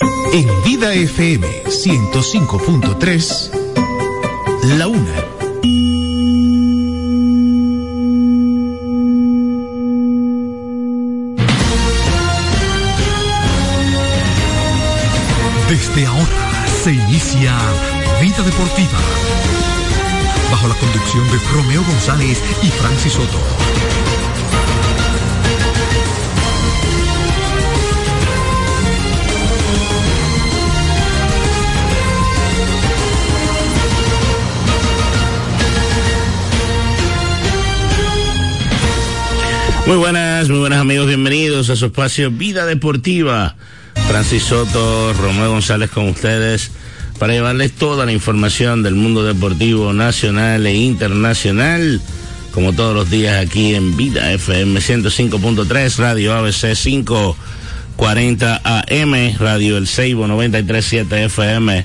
En Vida FM 105.3, la una. Desde ahora se inicia Vida Deportiva. Bajo la conducción de Romeo González y Francis Soto. Muy buenas, muy buenas amigos, bienvenidos a su espacio Vida Deportiva. Francis Soto, Romeo González con ustedes para llevarles toda la información del mundo deportivo nacional e internacional, como todos los días aquí en Vida FM 105.3, Radio ABC 540 AM, Radio El Seibo 937 FM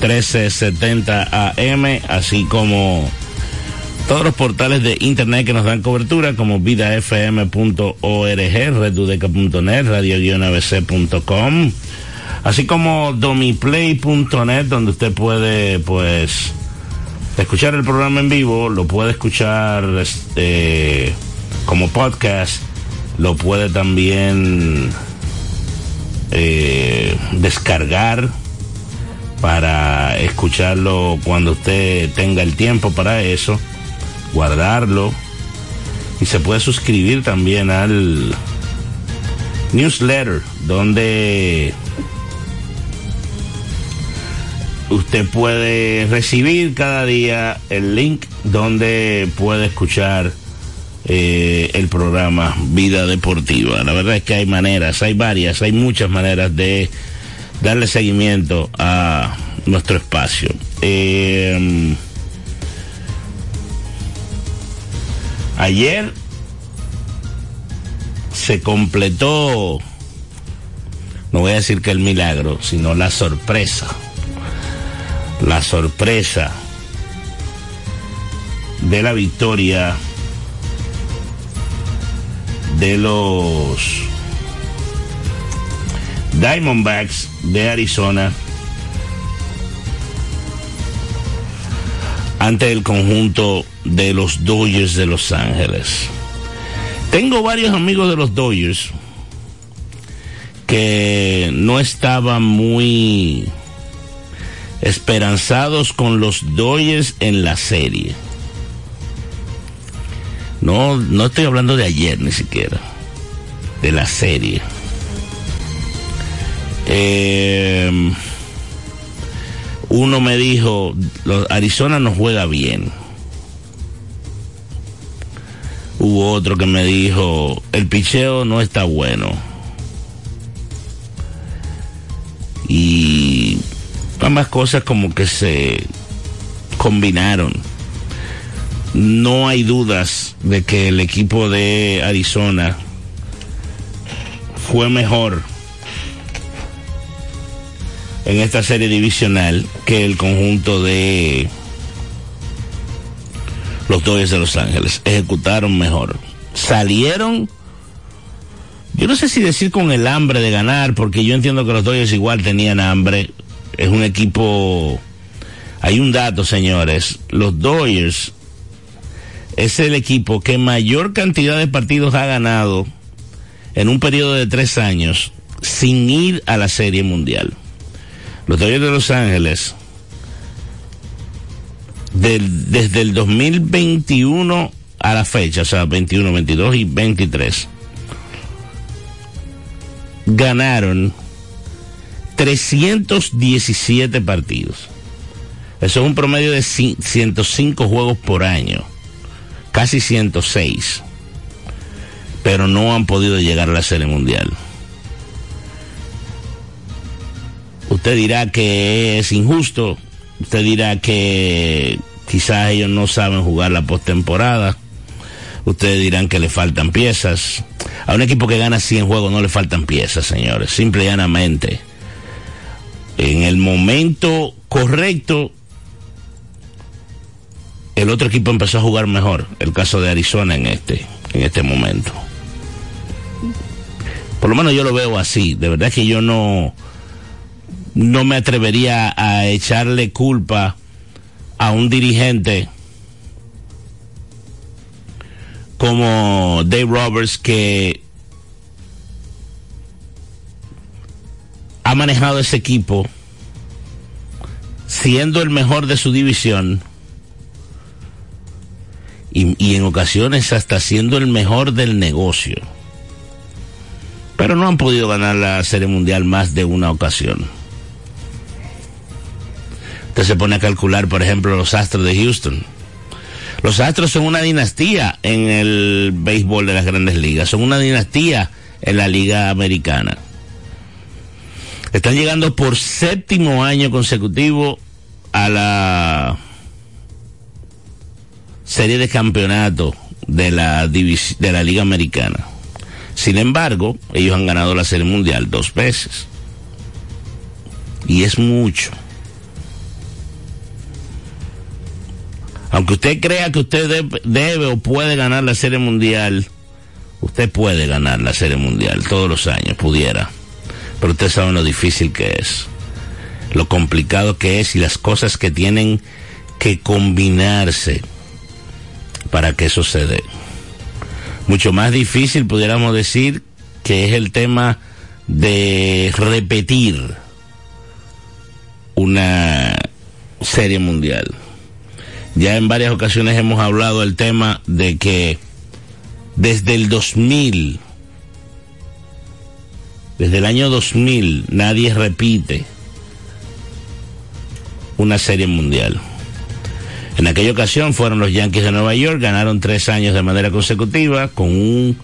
1370 AM, así como todos los portales de internet que nos dan cobertura como vidafm.org, redudeca.net, radio-abc.com, así como domiplay.net donde usted puede pues escuchar el programa en vivo, lo puede escuchar este como podcast, lo puede también eh, descargar para escucharlo cuando usted tenga el tiempo para eso guardarlo y se puede suscribir también al newsletter donde usted puede recibir cada día el link donde puede escuchar eh, el programa Vida Deportiva. La verdad es que hay maneras, hay varias, hay muchas maneras de darle seguimiento a nuestro espacio. Eh, Ayer se completó, no voy a decir que el milagro, sino la sorpresa. La sorpresa de la victoria de los Diamondbacks de Arizona ante el conjunto de los Dodgers de Los Ángeles. Tengo varios amigos de los Dodgers que no estaban muy esperanzados con los Dodgers en la serie. No, no estoy hablando de ayer ni siquiera, de la serie. Eh, uno me dijo, Arizona no juega bien. Hubo otro que me dijo, el picheo no está bueno. Y ambas cosas como que se combinaron. No hay dudas de que el equipo de Arizona fue mejor en esta serie divisional que el conjunto de los Dodgers de Los Ángeles. Ejecutaron mejor. Salieron, yo no sé si decir con el hambre de ganar, porque yo entiendo que los Dodgers igual tenían hambre. Es un equipo... Hay un dato, señores. Los Dodgers es el equipo que mayor cantidad de partidos ha ganado en un periodo de tres años sin ir a la Serie Mundial. Los Dodgers de Los Ángeles, desde el 2021 a la fecha, o sea, 21, 22 y 23, ganaron 317 partidos. Eso es un promedio de 105 juegos por año, casi 106. Pero no han podido llegar a la Serie Mundial. Usted dirá que es injusto, usted dirá que quizás ellos no saben jugar la postemporada, ustedes dirán que le faltan piezas. A un equipo que gana 100 juegos no le faltan piezas, señores, simple y llanamente. En el momento correcto, el otro equipo empezó a jugar mejor, el caso de Arizona en este, en este momento. Por lo menos yo lo veo así, de verdad que yo no no me atrevería a echarle culpa a un dirigente como Dave Roberts que ha manejado ese equipo siendo el mejor de su división y, y, en ocasiones hasta siendo el mejor del negocio. Pero no han podido ganar la Serie Mundial más de una ocasión. Se pone a calcular, por ejemplo, los Astros de Houston. Los Astros son una dinastía en el béisbol de las grandes ligas, son una dinastía en la liga americana. Están llegando por séptimo año consecutivo a la serie de campeonato de la, de la liga americana. Sin embargo, ellos han ganado la serie mundial dos veces. Y es mucho. Aunque usted crea que usted debe, o puede ganar la serie mundial, usted puede ganar la serie mundial todos los años, pudiera. Pero usted sabe lo difícil que es, lo complicado que es y las cosas que tienen que combinarse para que eso se dé. Mucho más difícil pudiéramos decir que es el tema de repetir una serie mundial. Ya en varias ocasiones hemos hablado del tema de que desde el 2000, desde el año 2000, nadie repite una serie mundial. En aquella ocasión fueron los Yankees de Nueva York, ganaron tres años de manera consecutiva con un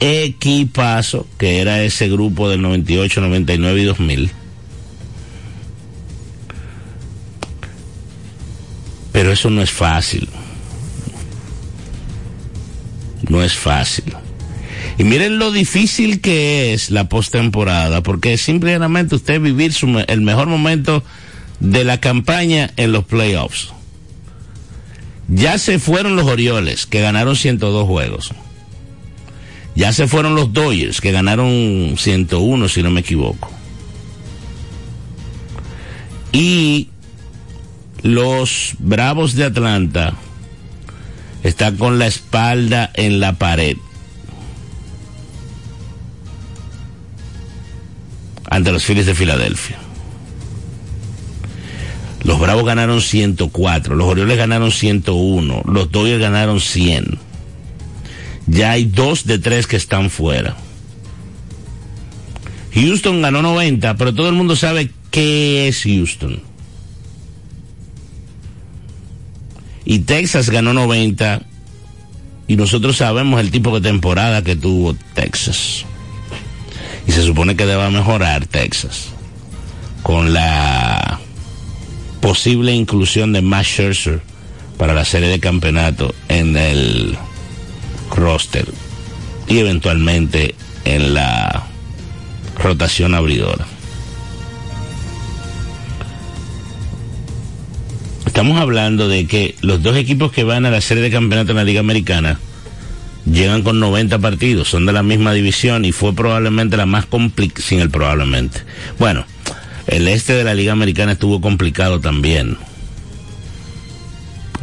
equipazo que era ese grupo del 98, 99 y 2000. Pero eso no es fácil. No es fácil. Y miren lo difícil que es la postemporada, porque simplemente usted vivir su, el mejor momento de la campaña en los playoffs. Ya se fueron los Orioles, que ganaron 102 juegos. Ya se fueron los Dodgers, que ganaron 101, si no me equivoco. Y los Bravos de Atlanta están con la espalda en la pared. Ante los Phillies de Filadelfia. Los Bravos ganaron 104, los Orioles ganaron 101, los Dodgers ganaron 100. Ya hay dos de tres que están fuera. Houston ganó 90, pero todo el mundo sabe qué es Houston. Y Texas ganó 90 y nosotros sabemos el tipo de temporada que tuvo Texas. Y se supone que deba mejorar Texas con la posible inclusión de Matt Scherzer para la serie de campeonato en el roster y eventualmente en la rotación abridora. Estamos hablando de que los dos equipos que van a la serie de campeonato en la Liga Americana llegan con 90 partidos, son de la misma división y fue probablemente la más complicada, sin el probablemente. Bueno, el este de la Liga Americana estuvo complicado también.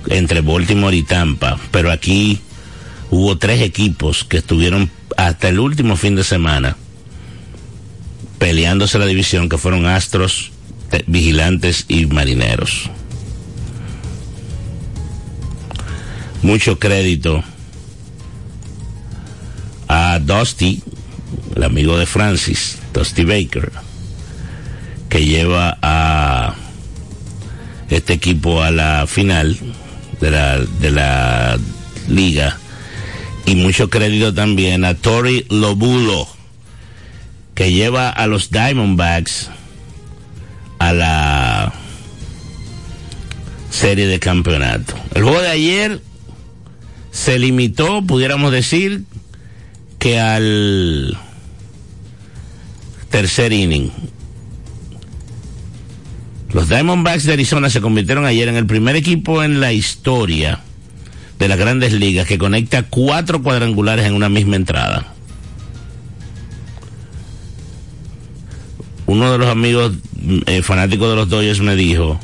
Entre Baltimore y Tampa. Pero aquí hubo tres equipos que estuvieron hasta el último fin de semana peleándose la división, que fueron Astros, Vigilantes y Marineros. Mucho crédito a Dusty, el amigo de Francis, Dusty Baker que lleva a este equipo a la final de la, de la liga. Y mucho crédito también a Tori Lobulo, que lleva a los Diamondbacks a la serie de campeonato. El juego de ayer se limitó, pudiéramos decir, que al tercer inning. Los Diamondbacks de Arizona se convirtieron ayer en el primer equipo en la historia de las grandes ligas que conecta cuatro cuadrangulares en una misma entrada. Uno de los amigos eh, fanático de los Dodgers me dijo,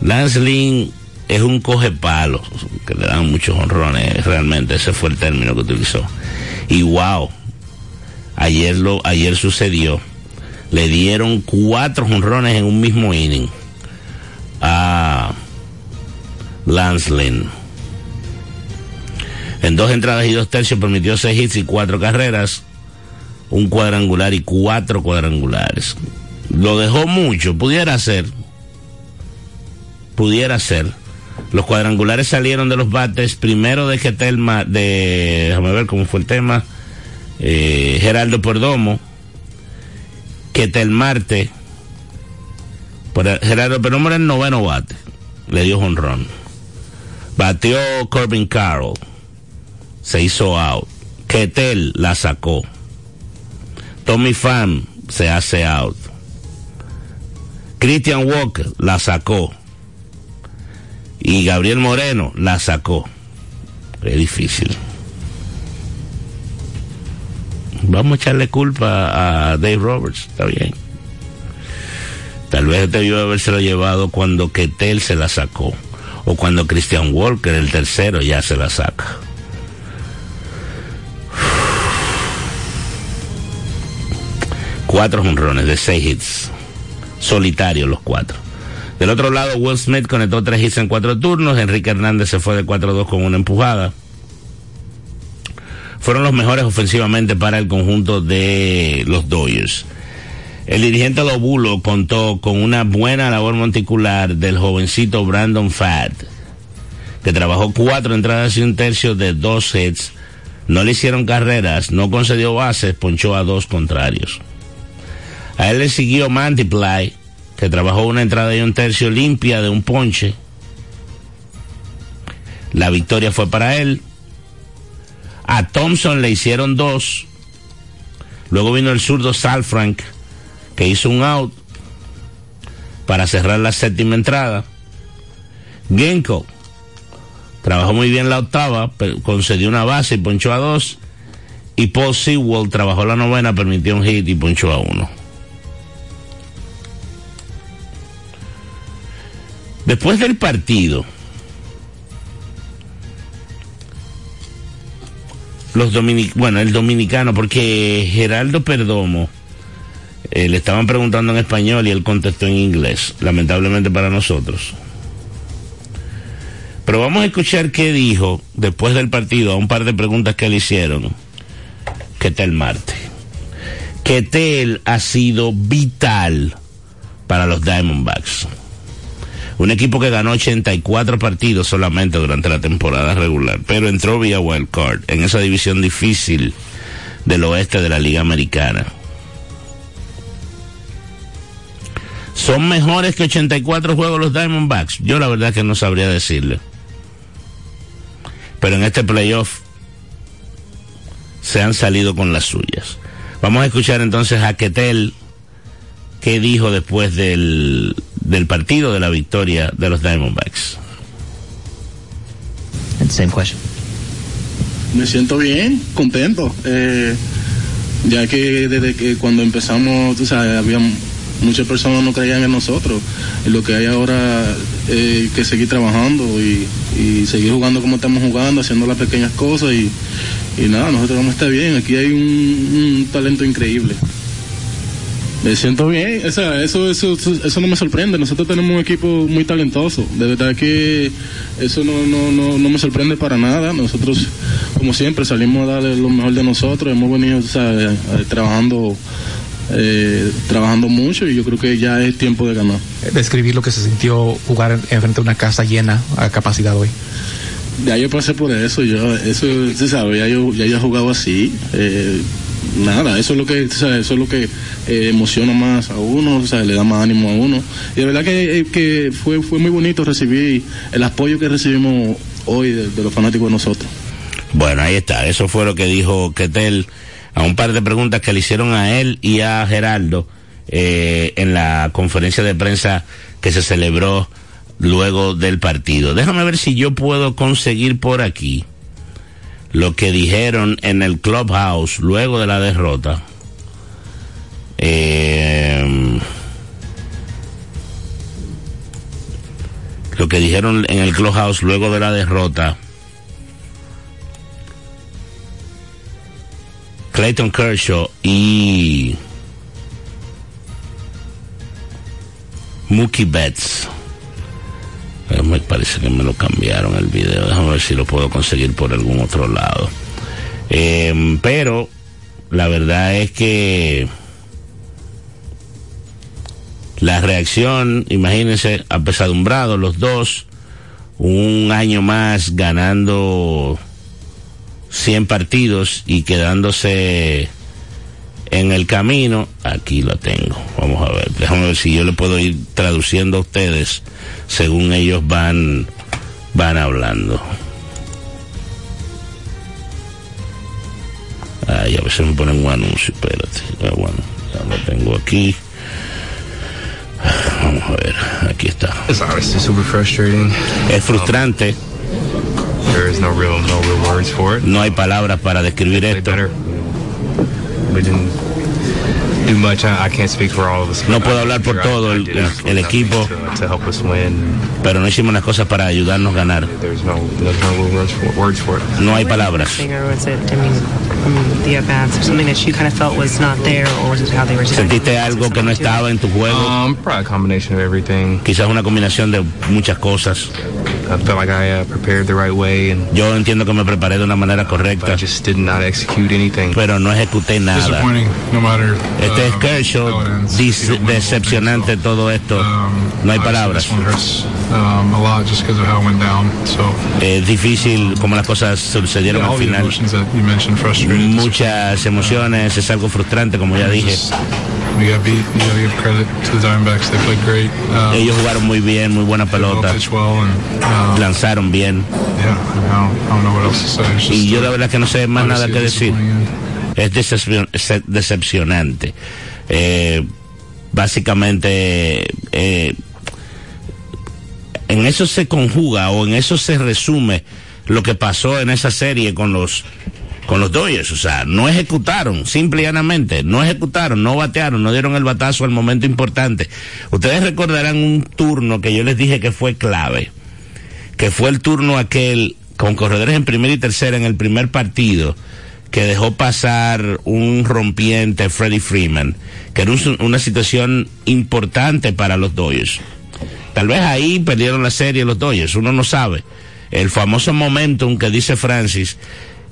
Lance Lynn es un coge palos, que le dan muchos honrones, realmente, ese fue el término que utilizó. Y wow, ayer lo, ayer sucedió. Le dieron cuatro honrones en un mismo inning a Lance Lynn. En dos entradas y dos tercios permitió seis hits y cuatro carreras, un cuadrangular y cuatro cuadrangulares. Lo dejó mucho, pudiera ser, pudiera ser. Los cuadrangulares salieron de los bates primero de Ketelma, de, déjame ver cómo fue el tema, eh, Geraldo Perdomo, Ketelmarte, Gerardo Perdomo era el noveno bate, le dio honrón. Bateó Corbin Carroll, se hizo out. Ketel la sacó. Tommy Pham se hace out. Christian Walker la sacó y Gabriel Moreno la sacó. Es difícil. Vamos a echarle culpa a Dave Roberts, está bien. Tal vez debió habérselo llevado cuando Ketel se la sacó. O cuando Christian Walker, el tercero, ya se la saca. Cuatro honrones de seis hits. Solitarios los cuatro. Del otro lado, Will Smith conectó tres hits en cuatro turnos. Enrique Hernández se fue de 4-2 con una empujada. Fueron los mejores ofensivamente para el conjunto de los Dodgers. El dirigente Lobulo contó con una buena labor monticular del jovencito Brandon Fadd, que trabajó cuatro entradas y un tercio de dos hits. No le hicieron carreras, no concedió bases, ponchó a dos contrarios. A él le siguió Mantiply, que trabajó una entrada y un tercio limpia de un ponche. La victoria fue para él. A Thompson le hicieron dos. Luego vino el zurdo Sal Frank, que hizo un out para cerrar la séptima entrada. Genko trabajó muy bien la octava, concedió una base y ponchó a dos. Y Paul Sewell trabajó la novena, permitió un hit y ponchó a uno. Después del partido, los dominicanos, bueno, el dominicano, porque Geraldo Perdomo eh, le estaban preguntando en español y él contestó en inglés, lamentablemente para nosotros. Pero vamos a escuchar qué dijo después del partido a un par de preguntas que le hicieron. ¿Qué tal Marte? Que Tel ha sido vital para los Diamondbacks. Un equipo que ganó 84 partidos solamente durante la temporada regular, pero entró vía wild card en esa división difícil del oeste de la Liga Americana. ¿Son mejores que 84 juegos los Diamondbacks? Yo la verdad que no sabría decirle. Pero en este playoff se han salido con las suyas. Vamos a escuchar entonces a Ketel qué dijo después del, del partido de la victoria de los Diamondbacks. Same question. Me siento bien, contento. Eh, ya que desde que cuando empezamos, tú sabes, había muchas personas no creían en nosotros. Y lo que hay ahora es que seguir trabajando y, y, seguir jugando como estamos jugando, haciendo las pequeñas cosas y, y nada, nosotros vamos a estar bien. Aquí hay un, un talento increíble. Me siento bien, o sea, eso, eso, eso no me sorprende. Nosotros tenemos un equipo muy talentoso. De verdad que eso no, no, no, no me sorprende para nada. Nosotros, como siempre, salimos a darle lo mejor de nosotros. Hemos venido o sea, trabajando, eh, trabajando mucho y yo creo que ya es tiempo de ganar. Describir lo que se sintió jugar enfrente de una casa llena a capacidad hoy. Ya yo pasé por eso, yo, eso, se sabe, ya yo, ya yo he jugado así. Eh, nada, eso es lo que, o sea, eso es lo que eh, emociona más a uno, o sea, le da más ánimo a uno. Y de verdad que, eh, que fue, fue muy bonito recibir el apoyo que recibimos hoy de, los fanáticos de nosotros. Bueno, ahí está, eso fue lo que dijo Ketel a un par de preguntas que le hicieron a él y a Geraldo eh, en la conferencia de prensa que se celebró luego del partido. Déjame ver si yo puedo conseguir por aquí lo que dijeron en el clubhouse luego de la derrota. Eh, lo que dijeron en el clubhouse luego de la derrota. Clayton Kershaw y Mookie Betts. Me parece que me lo cambiaron el video. Déjame ver si lo puedo conseguir por algún otro lado. Eh, pero la verdad es que la reacción, imagínense, apesadumbrados los dos, un año más ganando 100 partidos y quedándose en el camino, aquí lo tengo. Vamos a ver, déjame ver si yo le puedo ir traduciendo a ustedes según ellos van van hablando. Ay, a veces me ponen un anuncio, espérate. Ya, bueno, ya lo tengo aquí. Vamos a ver, aquí está. Es frustrante, no hay palabras para describir esto. Better. We didn't do much. I, I can't speak for all of us. No puedo hablar por todo el- el- el equipo. to, to help us win. Pero no hicimos las cosas para ayudarnos a ganar. There's no, there's no real words for, words for it. No hay palabras. Or was it, I mean, from the at-bats, or something that you kind of felt was not there, or was it how they were ¿Sentiste algo que no estaba en tu juego? Um, probably a combination of everything. Quizás una combinación de muchas cosas. I felt like I uh, prepared the right way, and Yo entiendo que me preparé de una manera correcta, I just did not execute anything. pero no ejecuté nada. disappointing no matter Este es um, Kershaw, whole thing, decepcionante so, todo esto. um, No hay palabras. This one hurts um, a lot just because of how it went down. So Es difícil como las cosas sucedieron al final. Muchas emociones, es algo frustrante, como ya dije. Just- we got beat. You got to give credit to the Diamondbacks. They played great. Um, Ellos jugaron muy bien, muy buena pelota, pitched well, and um, lanzaron bien. yeah, I don't, I don't know what else to say. It's Y yo la verdad que no sé más nada que decir. es decepcionante. Eh, básicamente, eh, en eso se conjuga o en eso se resume lo que pasó en esa serie con los con los Dodgers, o sea, no ejecutaron, simple y llanamente, no ejecutaron, no batearon, no dieron el batazo al momento importante. Ustedes recordarán un turno que yo les dije que fue clave, que fue el turno aquel con corredores en primera y tercera en el primer partido, que dejó pasar un rompiente Freddie Freeman, que era un- una situación importante para los Dodgers. Tal vez ahí perdieron la serie los Dodgers, uno no sabe. El famoso momentum que dice Francis,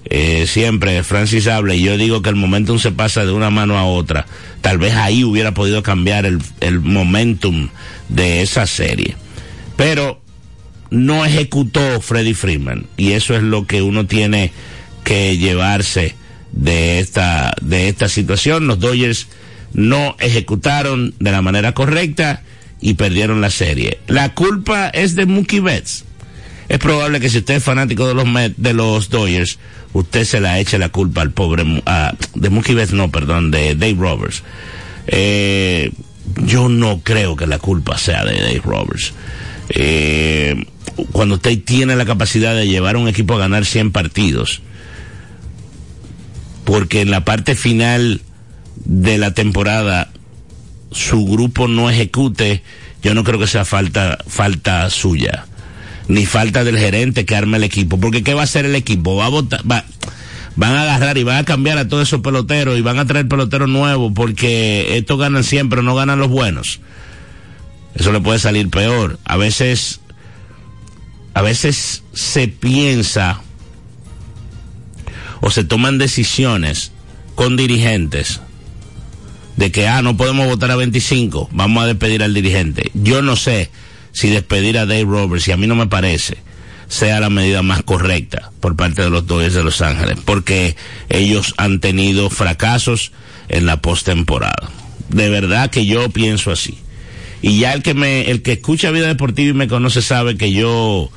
eh, siempre Francis habla y yo digo que el momentum se pasa de una mano a otra. Tal vez ahí hubiera podido cambiar el, momentum de esa serie. Pero no ejecutó Freddie Freeman y eso es lo que uno tiene que llevarse de esta de esta situación los Dodgers no ejecutaron de la manera correcta y perdieron la serie la culpa es de Mookie Betts es probable que si usted es fanático de los Met- de los Dodgers usted se la eche la culpa al pobre de Mookie Betts no perdón de Dave Roberts. Eh, yo no creo que la culpa sea de Dave Roberts. Eh, cuando usted tiene la capacidad de llevar a un equipo a ganar 100 partidos, porque en la parte final de la temporada su grupo no ejecute, yo no creo que sea falta, falta suya, ni falta del gerente que arme el equipo, porque ¿qué va a hacer el equipo? Va a votar, va, van a agarrar y van a cambiar a todos esos peloteros y van a traer peloteros nuevos porque estos ganan siempre, no ganan los buenos. Eso le puede salir peor. A veces, a veces se piensa o se toman decisiones con dirigentes de que, ah, no podemos votar a 25, vamos a despedir al dirigente. Yo no sé si despedir a Dave Roberts, y a mí no me parece, sea la medida más correcta por parte de los Dodgers de Los Ángeles, porque ellos han tenido fracasos en la postemporada. De verdad que yo pienso así. Y ya el que me, el que escucha Vida Deportiva y me conoce sabe que yo,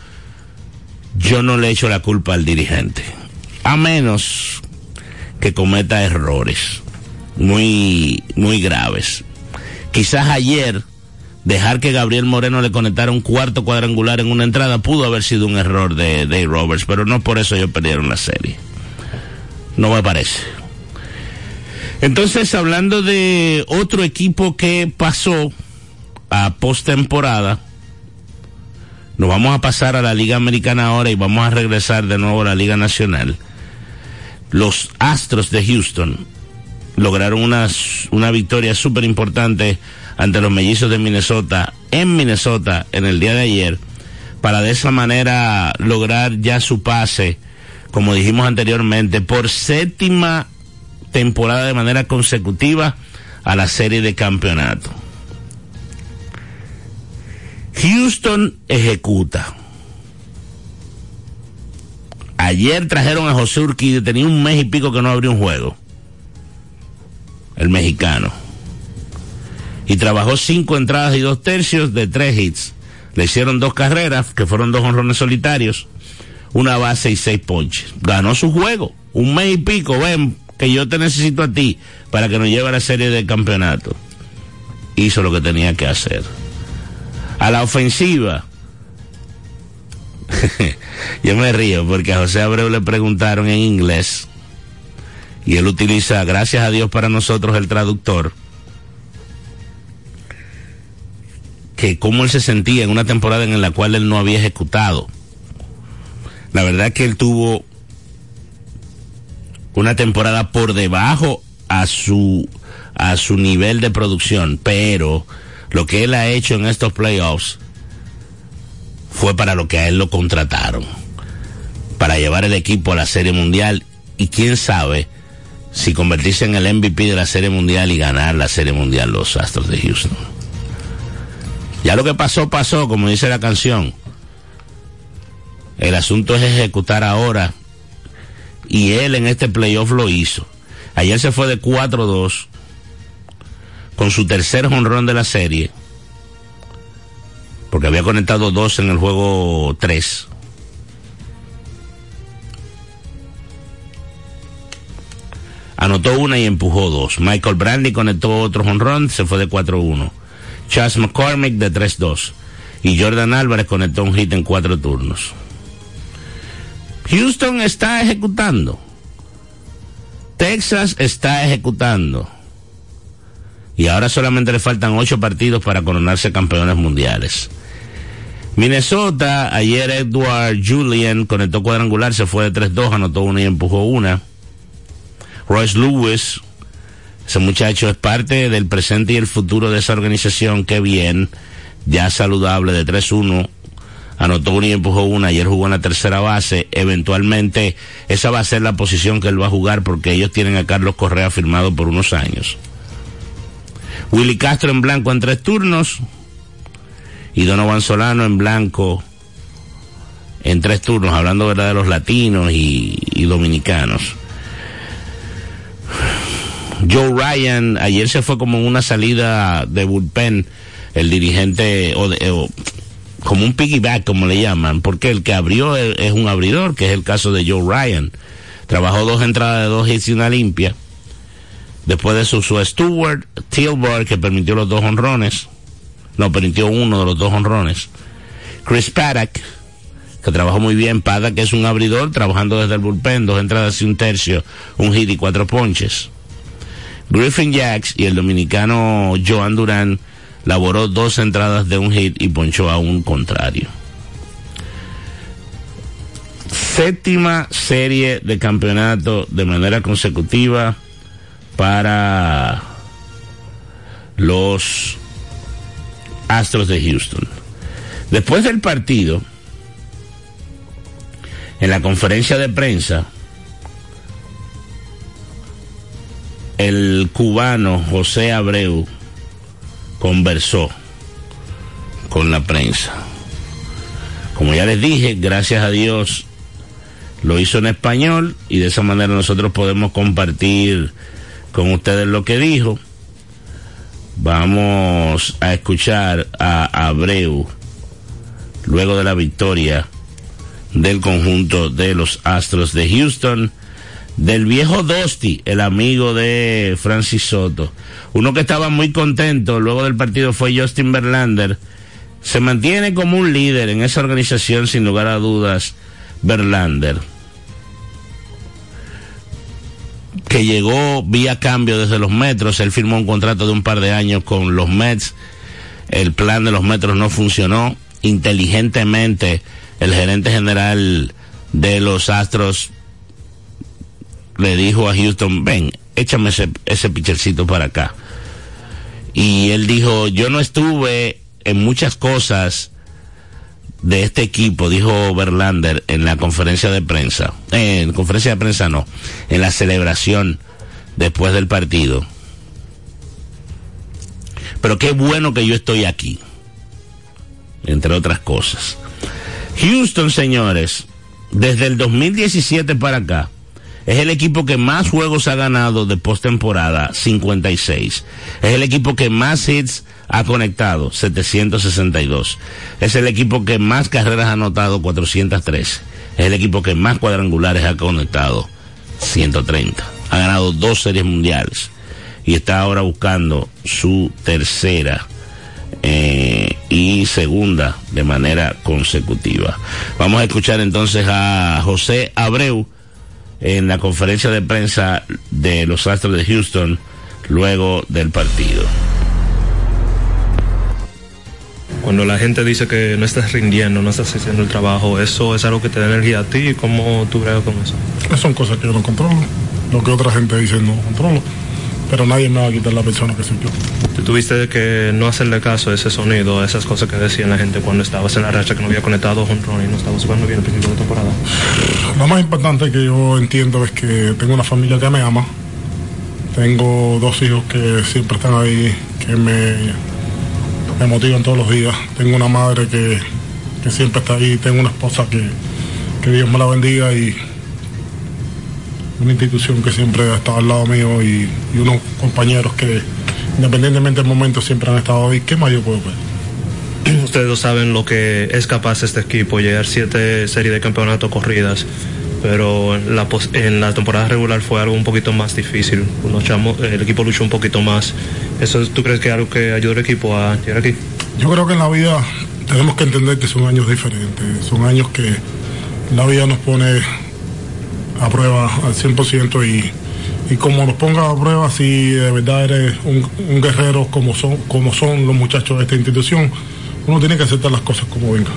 yo no le echo la culpa al dirigente. A menos que cometa errores muy, muy graves. Quizás ayer dejar que Gabriel Moreno le conectara un cuarto cuadrangular en una entrada pudo haber sido un error de Dave Roberts, pero no por eso ellos perdieron la serie. No me parece. Entonces, hablando de otro equipo que pasó a postemporada, Nos vamos a pasar a la Liga Americana ahora y vamos a regresar de nuevo a la Liga Nacional. Los Astros de Houston lograron una, una victoria súper importante ante los mellizos de Minnesota en Minnesota en el día de ayer para de esa manera lograr ya su pase, como dijimos anteriormente, por séptima temporada de manera consecutiva a la serie de campeonato. Houston ejecuta. Ayer trajeron a José Urquide, tenía un mes y pico que no abrió un juego. El mexicano. Y trabajó cinco entradas y dos tercios de tres hits. Le hicieron dos carreras, que fueron dos honrones solitarios, una base y seis ponches. Ganó su juego. Un mes y pico, ven, que yo te necesito a ti para que nos lleve a la serie de campeonato. Hizo lo que tenía que hacer. A la ofensiva. yo me río porque a José Abreu le preguntaron en inglés y él utiliza, gracias a Dios para nosotros, el traductor, que cómo él se sentía en una temporada en la cual él no había ejecutado. La verdad que él tuvo una temporada por debajo a su a su nivel de producción, pero lo que él ha hecho en estos playoffs fue para lo que a él lo contrataron, para llevar el equipo a la Serie Mundial y quién sabe si convertirse en el MVP de la Serie Mundial y ganar la Serie Mundial los Astros de Houston. Ya lo que pasó, pasó, como dice la canción. El asunto es ejecutar ahora. Y él en este playoff lo hizo. Ayer se fue de 4-2 con su tercer jonrón de la serie. Porque había conectado dos en el juego 3. Anotó una y empujó dos. Michael Brandy conectó otro jonrón, se fue de 4-1. Chas McCormick de 3-2. Y Jordan Álvarez conectó un hit en cuatro turnos. Houston está ejecutando. Texas está ejecutando. Y ahora solamente le faltan ocho partidos para coronarse campeones mundiales. Minnesota, ayer Edward Julian conectó cuadrangular, se fue de 3-2, anotó una y empujó una. Royce Lewis, ese muchacho es parte del presente y el futuro de esa organización, qué bien, ya saludable de 3-1, anotó una y empujó una, ayer jugó en la tercera base, eventualmente esa va a ser la posición que él va a jugar porque ellos tienen a Carlos Correa firmado por unos años. Willy Castro en blanco en tres turnos. Y Donovan Solano en blanco en tres turnos, hablando ¿verdad? de los latinos y, y dominicanos. Joe Ryan ayer se fue como una salida de bullpen, el dirigente, o, de, como un piggyback, como le llaman, porque el que abrió es, un abridor, que es el caso de Joe Ryan. Trabajó dos entradas de dos hits y una limpia. Después de eso, su Stewart, Tilburg, que permitió los dos honrones. No, permitió uno de los dos honrones. Chris Paddock, que trabajó muy bien. Paddock es un abridor, trabajando desde el bullpen, dos entradas y un tercio, un hit y cuatro ponches. Griffin Jacks y el dominicano Joan Durán laboró dos entradas de un hit y ponchó a un contrario. Séptima serie de campeonato de manera consecutiva para los Astros de Houston. Después del partido, en la conferencia de prensa, el cubano José Abreu conversó con la prensa. Como ya les dije, gracias a Dios lo hizo en español y de esa manera nosotros podemos compartir con ustedes lo que dijo. Vamos a escuchar a Abreu luego de la victoria del conjunto de los Astros de Houston del viejo Dosti, el amigo de Francis Soto. Uno que estaba muy contento luego del partido fue Justin Verlander. Se mantiene como un líder en esa organización sin lugar a dudas Verlander. Que llegó vía cambio desde los metros. Él firmó un contrato de un par de años con los Mets. El plan de los metros no funcionó inteligentemente el gerente general de los Astros le dijo a Houston, ven, échame ese, ese para acá. Y él dijo, yo no estuve en muchas cosas de este equipo, dijo Verlander en la conferencia de prensa, eh, en conferencia de prensa no, en la celebración después del partido. Pero qué bueno que yo estoy aquí, entre otras cosas. Houston, señores, desde el 2017 para acá, es el equipo que más juegos ha ganado de postemporada, 56. Es el equipo que más hits ha conectado, 762. Es el equipo que más carreras ha anotado, 413. Es el equipo que más cuadrangulares ha conectado, 130. Ha ganado dos series mundiales y está ahora buscando su tercera eh, y segunda de manera consecutiva. Vamos a escuchar entonces a José Abreu en la conferencia de prensa de los Astros de Houston luego del partido. Cuando la gente dice que no estás rindiendo, no estás haciendo el trabajo, ¿eso es algo que te da energía a ti? ¿Cómo tú bregas con eso? Son cosas que yo no controlo. Lo que otra gente dice no controlo. Pero nadie me va a quitar la persona que soy yo. ¿Tú tuviste que no hacerle caso a ese sonido, a esas cosas que decían la gente cuando estabas en la racha que no había conectado un y no estabas jugando bien el principio de temporada? Lo más importante que yo entiendo es que tengo una familia que me ama. Tengo dos hijos que siempre están ahí, que me, me motivan todos los días. Tengo una madre que, que siempre está ahí. Tengo una esposa que, que Dios me la bendiga y una institución que siempre ha estado al lado mío y, y unos compañeros que independientemente del momento siempre han estado ahí. ¿Qué más yo puedo pedir? Ustedes saben lo que es capaz este equipo, llegar siete series de campeonato corridas, pero en la, en la temporada regular fue algo un poquito más difícil. Luchamos, el equipo luchó un poquito más. ¿Eso tú crees que es algo que ayudó al equipo a llegar aquí? Yo creo que en la vida tenemos que entender que son años diferentes, son años que la vida nos pone a prueba al 100% y, y como nos ponga a prueba, si de verdad eres un, un guerrero como son, como son los muchachos de esta institución, uno tiene que aceptar las cosas como vengan.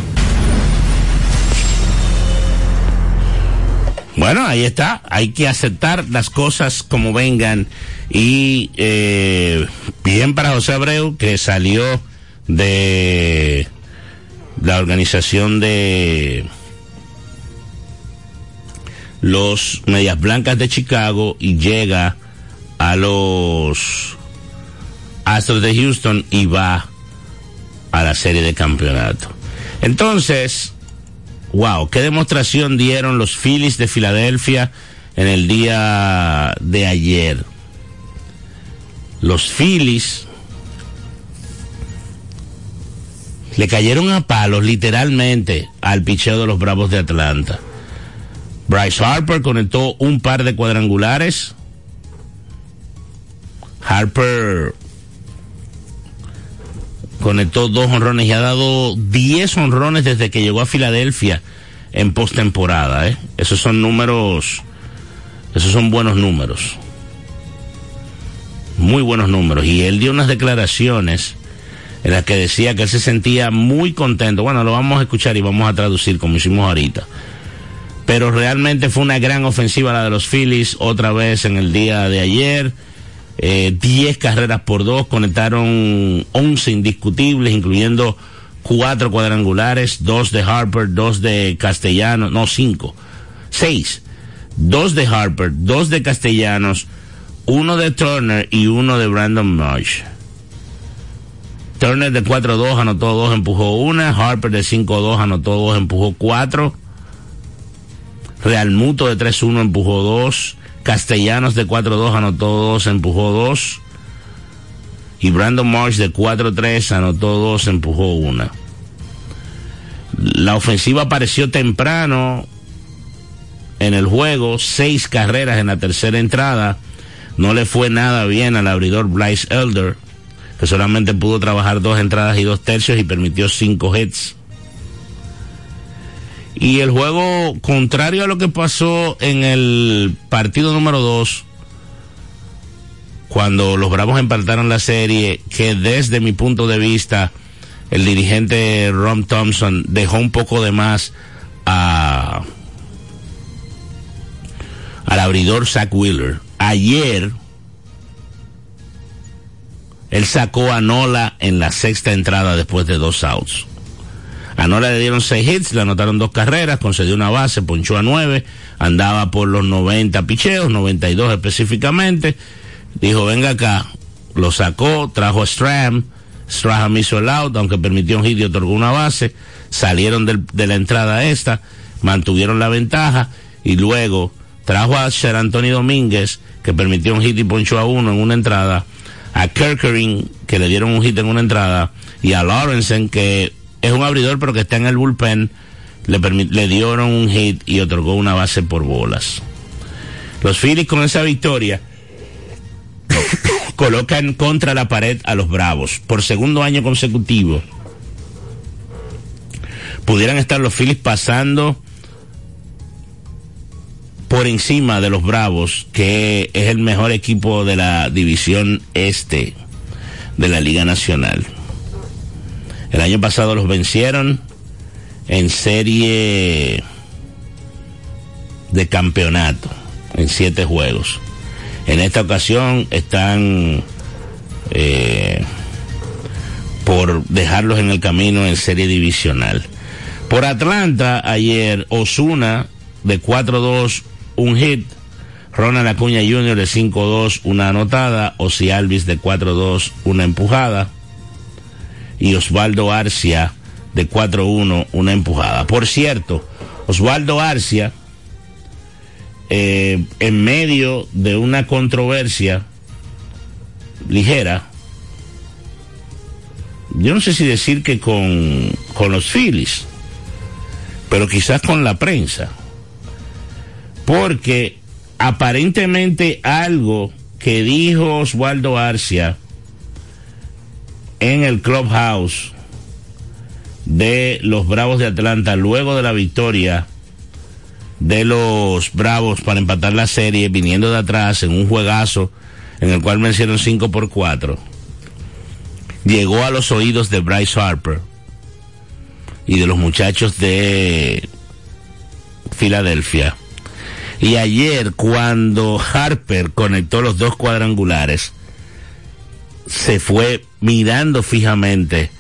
Bueno, ahí está. Hay que aceptar las cosas como vengan. Y eh, bien para José Abreu, que salió de la organización de los Medias Blancas de Chicago y llega a los Astros de Houston y va a la serie de campeonato. Entonces, wow, qué demostración dieron los Phillies de Filadelfia en el día de ayer. Los Phillies le cayeron a palos literalmente al picheo de los Bravos de Atlanta. Bryce Harper conectó un par de cuadrangulares. Harper conectó dos honrones y ha dado 10 honrones desde que llegó a Filadelfia en postemporada. ¿eh? Esos son números, esos son buenos números. Muy buenos números. Y él dio unas declaraciones en las que decía que él se sentía muy contento. Bueno, lo vamos a escuchar y vamos a traducir como hicimos ahorita. Pero realmente fue una gran ofensiva la de los Phillies otra vez en el día de ayer. Eh, 10 carreras por dos, conectaron 11 indiscutibles, incluyendo cuatro cuadrangulares, dos de Harper, dos de Castellanos, no, cinco, seis, dos de Harper, dos de Castellanos, uno de Turner y uno de Brandon Marsh. Turner de 4-2 anotó dos, empujó una, Harper de 5-2 anotó dos, empujó cuatro, Real Muto de 3-1 empujó dos, Castellanos de 4-2 anotó dos, empujó dos. Y Brandon Marsh de 4-3 anotó dos, empujó una. La ofensiva apareció temprano en el juego, seis carreras en la tercera entrada. No le fue nada bien al abridor Bryce Elder, que solamente pudo trabajar dos entradas y dos tercios y permitió cinco hits. Y el juego, contrario a lo que pasó en el partido número 2, cuando los Bravos empataron la serie, que desde mi punto de vista el dirigente Ron Thompson dejó un poco de más a al abridor Zach Wheeler. Ayer él sacó a Nola en la sexta entrada después de dos outs. A le dieron seis hits, le anotaron dos carreras, concedió una base, ponchó a nueve, andaba por los 90 picheos, 92 específicamente. Dijo, venga acá, lo sacó, trajo a Stram, Strahan hizo el out, aunque permitió un hit y otorgó una base, salieron de la entrada esta, mantuvieron la ventaja y luego trajo a Sher Anthony Domínguez, que permitió un hit y ponchó a uno en una entrada, a Kirkering, que le dieron un hit en una entrada, y a Lawrenson, que es un abridor pero que está en el bullpen, le, le dieron un hit y otorgó una base por bolas. Los Phillies con esa victoria colocan contra la pared a los Bravos por segundo año consecutivo. Pudieran estar los Phillies pasando por encima de los Bravos, que es el mejor equipo de la división este de la Liga Nacional. El año pasado los vencieron en serie de campeonato, en siete juegos. En esta ocasión están eh, por dejarlos en el camino en serie divisional. Por Atlanta, ayer Osuna de 4-2, un hit. Ronald Acuña Jr. de 5-2, una anotada. Osi Alvis de 4-2, una empujada. Y Osvaldo Arcia de 4-1, una empujada. Por cierto, Osvaldo Arcia, eh, en medio de una controversia ligera, yo no sé si decir que con, con los Phillies, pero quizás con la prensa, porque aparentemente algo que dijo Osvaldo Arcia en el clubhouse de los Bravos de Atlanta luego de la victoria de los Bravos para empatar la serie viniendo de atrás en un juegazo en el cual vencieron 5 por 4 llegó a los oídos de Bryce Harper y de los muchachos de Filadelfia. Y ayer cuando Harper conectó los dos cuadrangulares se fue mirando fijamente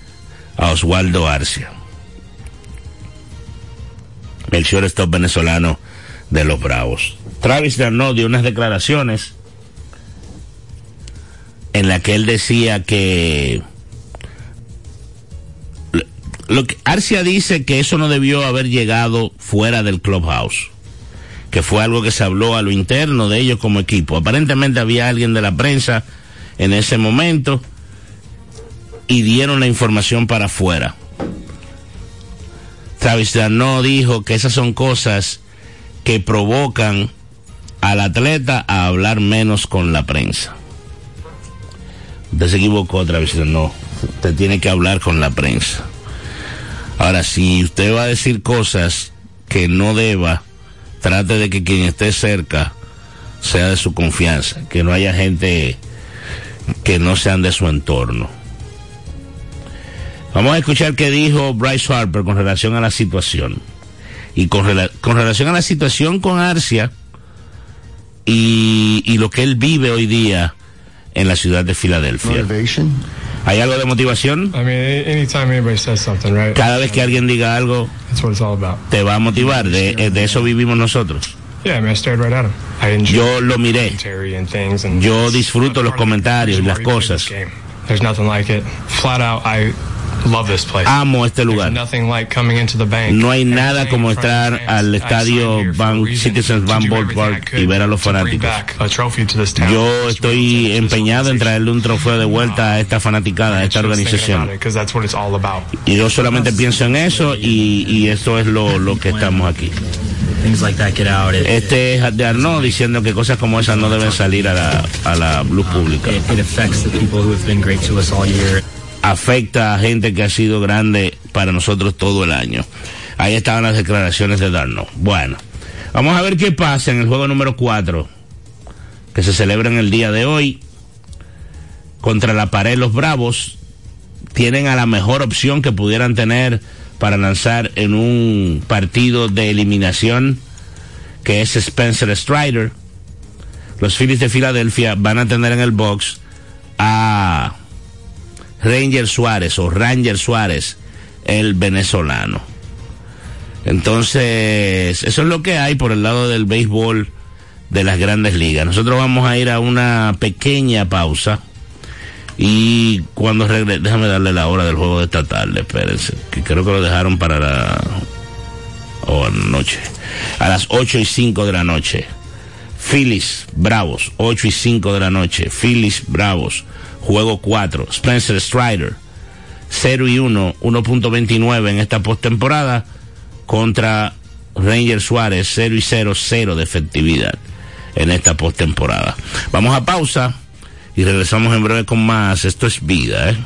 a Oswaldo Arcia el shortstop venezolano de los Bravos. Travis Darno dio unas declaraciones en la que él decía que lo que Arcia dice que eso no debió haber llegado fuera del clubhouse, que fue algo que se habló a lo interno de ellos como equipo. Aparentemente había alguien de la prensa en ese momento y dieron la información para afuera. Travis no dijo que esas son cosas que provocan al atleta a hablar menos con la prensa. Usted se equivocó, Travis no. Usted tiene que hablar con la prensa. Ahora, si usted va a decir cosas que no deba, trate de que quien esté cerca sea de su confianza, que no haya gente que no sean de su entorno. Vamos a escuchar qué dijo Bryce Harper con relación a la situación. Y con, rela con relación a la situación con Arcia y, y, lo que él vive hoy día en la ciudad de Filadelfia. ¿Hay algo de motivación? I mean, anytime anybody says something, right? Cada vez que alguien diga algo, That's what it's all about. te va a motivar. De, de eso vivimos nosotros. Yeah, I mean, I stared right at him. I enjoy Yo lo miré. Yo disfruto los comentarios y las cosas. There's nothing like it. Flat out, I love this place. Amo este lugar. No hay nada como fans. al estadio Bank Citizens Bank could y ver a los fanáticos. Yo estoy empeñado en traerle un trofeo de vuelta a esta fanaticada, a esta organización. Y yo solamente pienso en eso y, y eso es lo, lo que estamos aquí. Este es de Arnaud diciendo que cosas como esas no deben salir a la, a la luz pública. Afecta a gente que ha sido grande para nosotros todo el año. Ahí estaban las declaraciones de Darno. Bueno, vamos a ver qué pasa en el juego número 4, que se celebra en el día de hoy, contra la pared Los Bravos, tienen a la mejor opción que pudieran tener para lanzar en un partido de eliminación que es Spencer Strider. Los Phillies de Filadelfia van a tener en el box a Ranger Suárez o Ranger Suárez, el venezolano. Entonces, eso es lo que hay por el lado del béisbol de las grandes ligas. Nosotros vamos a ir a una pequeña pausa y cuando regrese, déjame darle la hora del juego de esta tarde, espérense, que creo que lo dejaron para la o noche, a las 8 y 5 de la noche. Phillies Bravos, 8 y 5 de la noche. Phillies Bravos, juego 4. Spencer Strider, 0 y 1, 1.29 en esta postemporada contra Ranger Suárez, 0 y 0, 0 de efectividad en esta postemporada. Vamos a pausa y regresamos en breve con más. Esto es vida, ¿eh?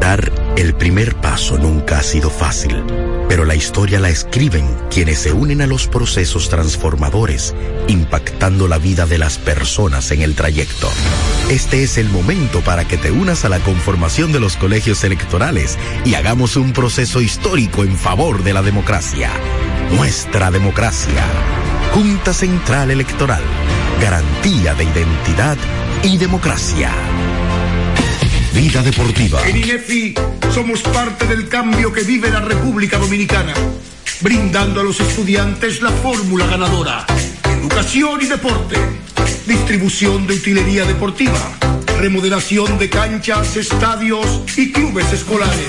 Dar el primer paso nunca ha sido fácil, pero la historia la escriben quienes se unen a los procesos transformadores, impactando la vida de las personas en el trayecto. Este es el momento para que te unas a la conformación de los colegios electorales y hagamos un proceso histórico en favor de la democracia. Nuestra democracia. Junta Central Electoral. Garantía de identidad y democracia. Vida Deportiva. En INEFI somos parte del cambio que vive la República Dominicana, brindando a los estudiantes la fórmula ganadora. Educación y deporte, distribución de utilería deportiva, remodelación de canchas, estadios y clubes escolares,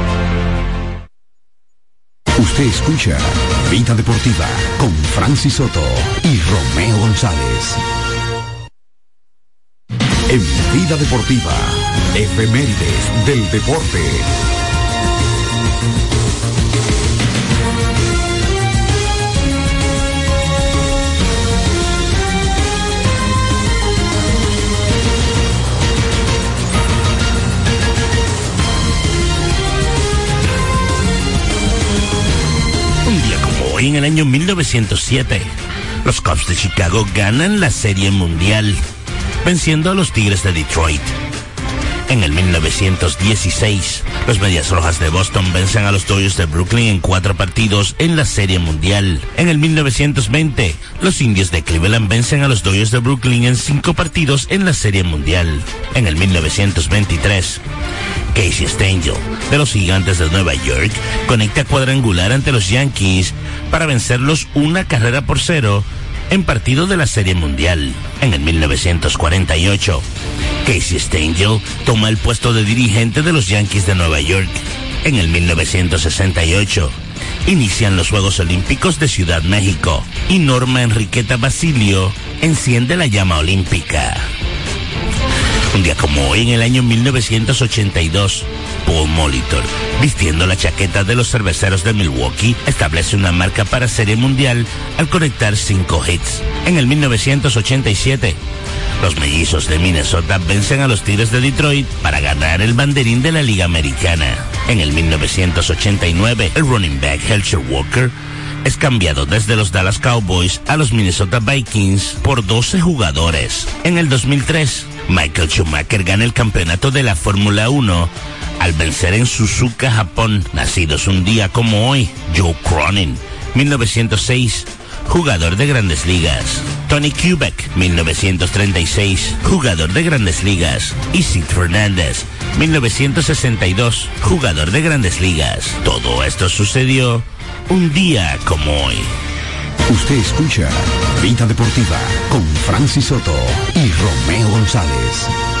Escucha Vida Deportiva con Francis Soto y Romeo González. En Vida Deportiva, efemérides del deporte. En el año 1907, los Cubs de Chicago ganan la Serie Mundial, venciendo a los Tigres de Detroit. En el 1916, los Medias Rojas de Boston vencen a los Dodgers de Brooklyn en cuatro partidos en la Serie Mundial. En el 1920, los Indios de Cleveland vencen a los Dodgers de Brooklyn en cinco partidos en la Serie Mundial. En el 1923, Casey Stengel, de los Gigantes de Nueva York, conecta cuadrangular ante los Yankees para vencerlos una carrera por cero en partido de la Serie Mundial. En el 1948, Casey Stengel toma el puesto de dirigente de los Yankees de Nueva York. En el 1968, inician los Juegos Olímpicos de Ciudad México y Norma Enriqueta Basilio enciende la llama olímpica. Un día como hoy, en el año 1982, Paul Molitor, vistiendo la chaqueta de los cerveceros de Milwaukee, establece una marca para Serie Mundial al conectar cinco hits. En el 1987, los mellizos de Minnesota vencen a los Tigres de Detroit para ganar el banderín de la Liga Americana. En el 1989, el running back Helcher Walker es cambiado desde los Dallas Cowboys a los Minnesota Vikings por 12 jugadores. En el 2003, Michael Schumacher gana el campeonato de la Fórmula 1 al vencer en Suzuka, Japón, nacidos un día como hoy, Joe Cronin, 1906, jugador de grandes ligas. Tony Kubek, 1936, jugador de grandes ligas. Y Sid Fernández, 1962, jugador de grandes ligas. Todo esto sucedió un día como hoy. Usted escucha Vida Deportiva con Francis Soto y Romeo González.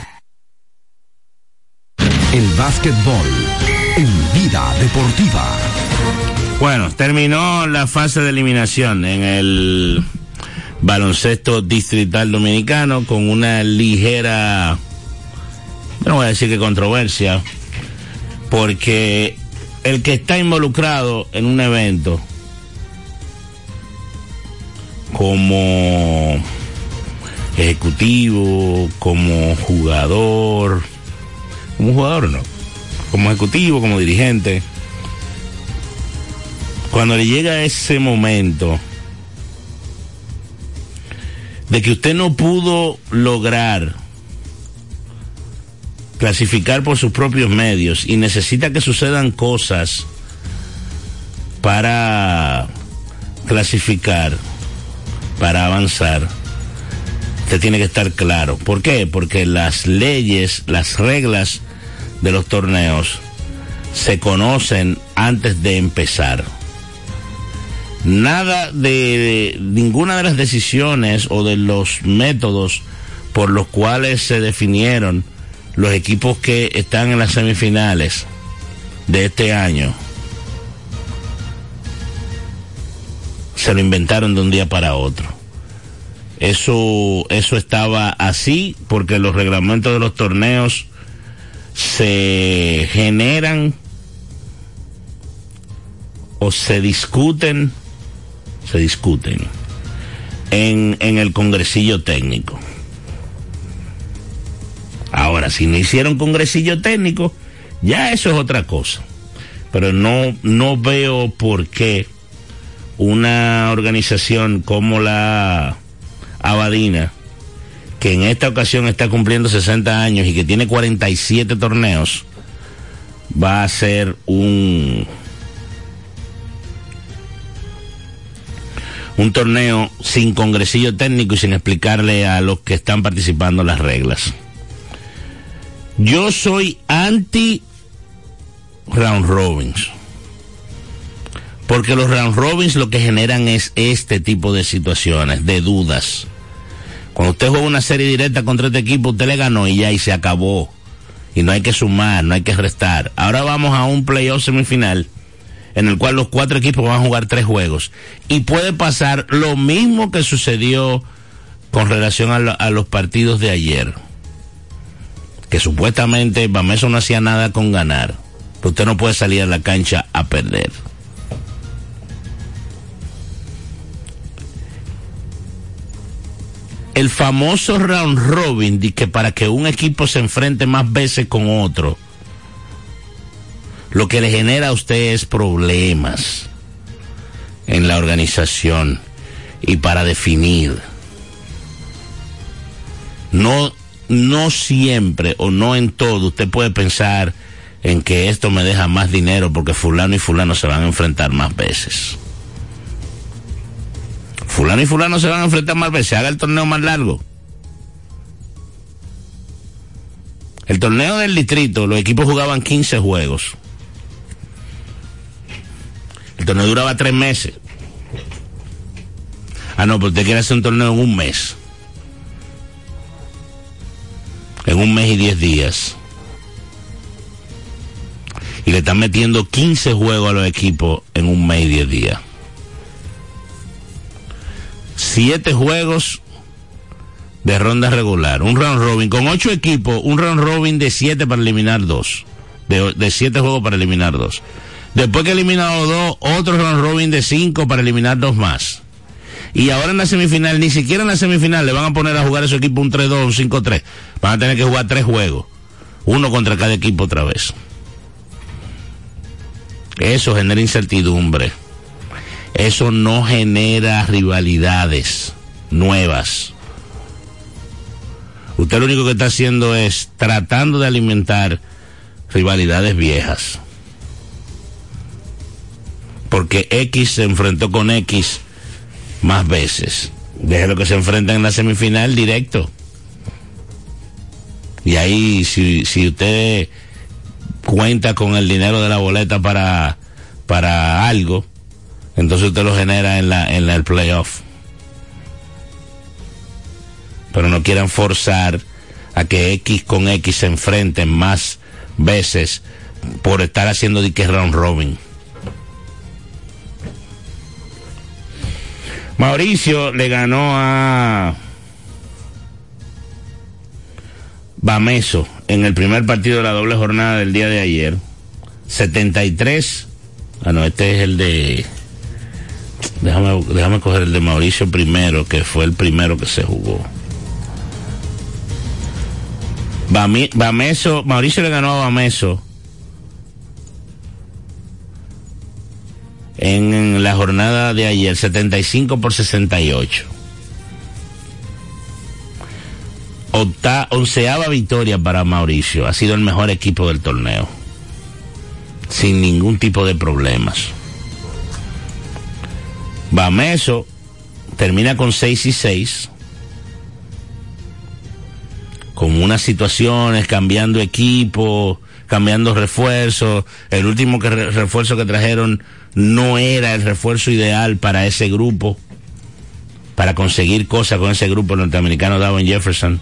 El básquetbol en Vida Deportiva. Bueno, terminó la fase de eliminación en el baloncesto distrital dominicano con una ligera, no voy a decir que controversia, porque el que está involucrado en un evento como ejecutivo, como jugador, como jugador no, como ejecutivo, como dirigente, cuando le llega ese momento de que usted no pudo lograr clasificar por sus propios medios y necesita que sucedan cosas para clasificar, para avanzar, usted tiene que estar claro. ¿Por qué? Porque las leyes, las reglas de los torneos se conocen antes de empezar. Nada de, ninguna de las decisiones o de los métodos por los cuales se definieron los equipos que están en las semifinales de este año se lo inventaron de un día para otro. Eso, eso estaba así porque los reglamentos de los torneos se generan o se discuten, se discuten en, en el congresillo técnico. Ahora, si no hicieron congresillo técnico, ya eso es otra cosa. Pero no, no veo por qué una organización como la Abadina que en esta ocasión está cumpliendo 60 años y que tiene 47 torneos, va a ser un un torneo sin congresillo técnico y sin explicarle a los que están participando las reglas. Yo soy anti round robins. Porque los round robins lo que generan es este tipo de situaciones, de dudas. Cuando usted juega una serie directa contra este equipo, usted le ganó y ya y se acabó. Y no hay que sumar, no hay que restar. Ahora vamos a un playoff semifinal en el cual los cuatro equipos van a jugar tres juegos. Y puede pasar lo mismo que sucedió con relación a, lo- a los partidos de ayer. Que supuestamente Bameso no hacía nada con ganar. Usted no puede salir a la cancha a perder. El famoso round robin, de que para que un equipo se enfrente más veces con otro, lo que le genera a usted es problemas en la organización y para definir. No, no siempre o no en todo usted puede pensar en que esto me deja más dinero porque fulano y fulano se van a enfrentar más veces. Fulano y fulano se van a enfrentar más veces, haga el torneo más largo. El torneo del distrito, los equipos jugaban 15 juegos. El torneo duraba tres meses. Ah, no, pero usted quiere hacer un torneo en un mes. En un mes y diez días. Y le están metiendo 15 juegos a los equipos en un mes y diez días. Siete juegos de ronda regular. Un round robin. Con ocho equipos, un round robin de siete para eliminar dos. De, siete juegos para eliminar dos. Después que eliminado dos, otro round robin de cinco para eliminar dos más. Y ahora en la semifinal, ni siquiera en la semifinal le van a poner a jugar a su equipo un 3-2, un 5-3. Van a tener que jugar tres juegos. Uno contra cada equipo otra vez. Eso genera incertidumbre. Eso no genera rivalidades nuevas. Usted lo único que está haciendo es tratando de alimentar rivalidades viejas. Porque X se enfrentó con X más veces. Déjelo que se enfrenten en la semifinal directo. Y ahí, si, si usted cuenta con el dinero de la boleta para, para algo, entonces usted lo genera en la, en la- el playoff. Pero no quieran forzar a que X con X se enfrenten más veces por estar haciendo de round robin. Mauricio le ganó a Bameso en el primer partido de la doble jornada del día de ayer. 73. Ah, no, este es el de. Déjame, coger el de Mauricio primero, que fue el primero que se jugó. Mauricio le ganó a Bameso en la jornada de ayer, 75 por 68. Octa, onceava victoria para Mauricio. Ha sido el mejor equipo del torneo. Sin ningún tipo de problemas. Bameso termina con 6 y 6. Con unas situaciones, cambiando equipo, cambiando refuerzos. El último refuerzo que trajeron no era el refuerzo ideal para ese grupo. Para conseguir cosas con ese grupo norteamericano Darwin Jefferson.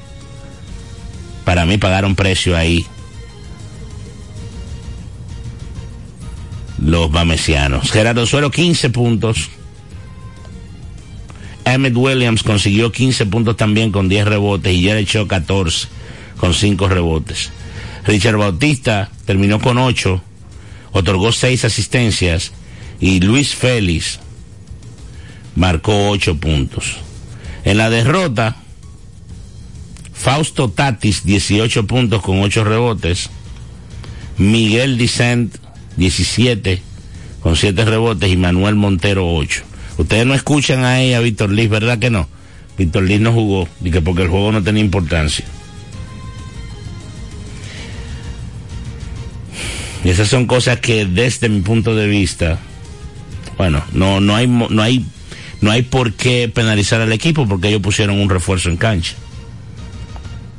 Para mí pagaron precio ahí. Los bamesianos. Gerardo Suero 15 puntos. Emmett Williams consiguió 15 puntos también con 10 rebotes y Jared Shaw 14 con 5 rebotes. Richard Bautista terminó con 8, otorgó 6 asistencias y Luis Félix marcó 8 puntos. En la derrota, Fausto Tatis 18 puntos con 8 rebotes, Miguel Dicent 17 con 7 rebotes y Manuel Montero 8. Ustedes no escuchan a Víctor Liz, ¿verdad que no? Víctor Liz no jugó, que porque el juego no tenía importancia. Y esas son cosas que desde mi punto de vista, bueno, no, no hay, no hay, no hay por qué penalizar al equipo porque ellos pusieron un refuerzo en cancha.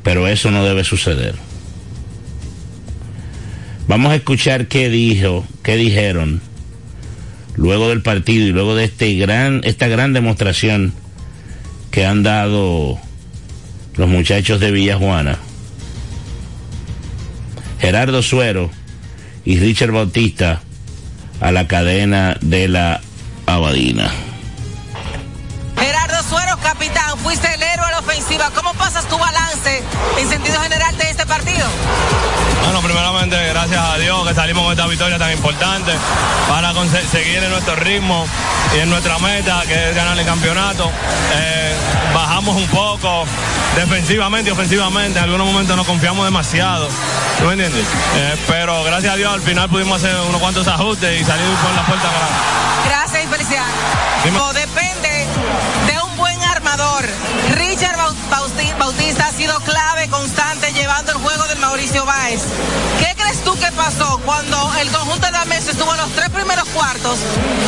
Pero eso no debe suceder. Vamos a escuchar qué dijo, qué dijeron luego del partido y luego de este gran, esta gran demostración que han dado los muchachos de Villajuana. Gerardo Suero y Richard Bautista a la cadena de la Abadina. Gerardo Suero, capitán, fuiste el héroe a la ofensiva. ¿Cómo pasas tu balance en sentido general de este partido? Bueno, primeramente, gracias a Dios que salimos con esta victoria tan importante para seguir en nuestro ritmo y en nuestra meta, que es ganar el campeonato. Eh, bajamos un poco defensivamente y ofensivamente. En algunos momentos nos confiamos demasiado. ¿Tú me entiendes? Eh, pero gracias a Dios al final pudimos hacer unos cuantos ajustes y salir por la puerta grande. Gracias y felicidades. Depende de un buen armador. Richard Bautista Báez. ¿Qué crees tú que pasó cuando el conjunto de Ameso estuvo en los tres primeros cuartos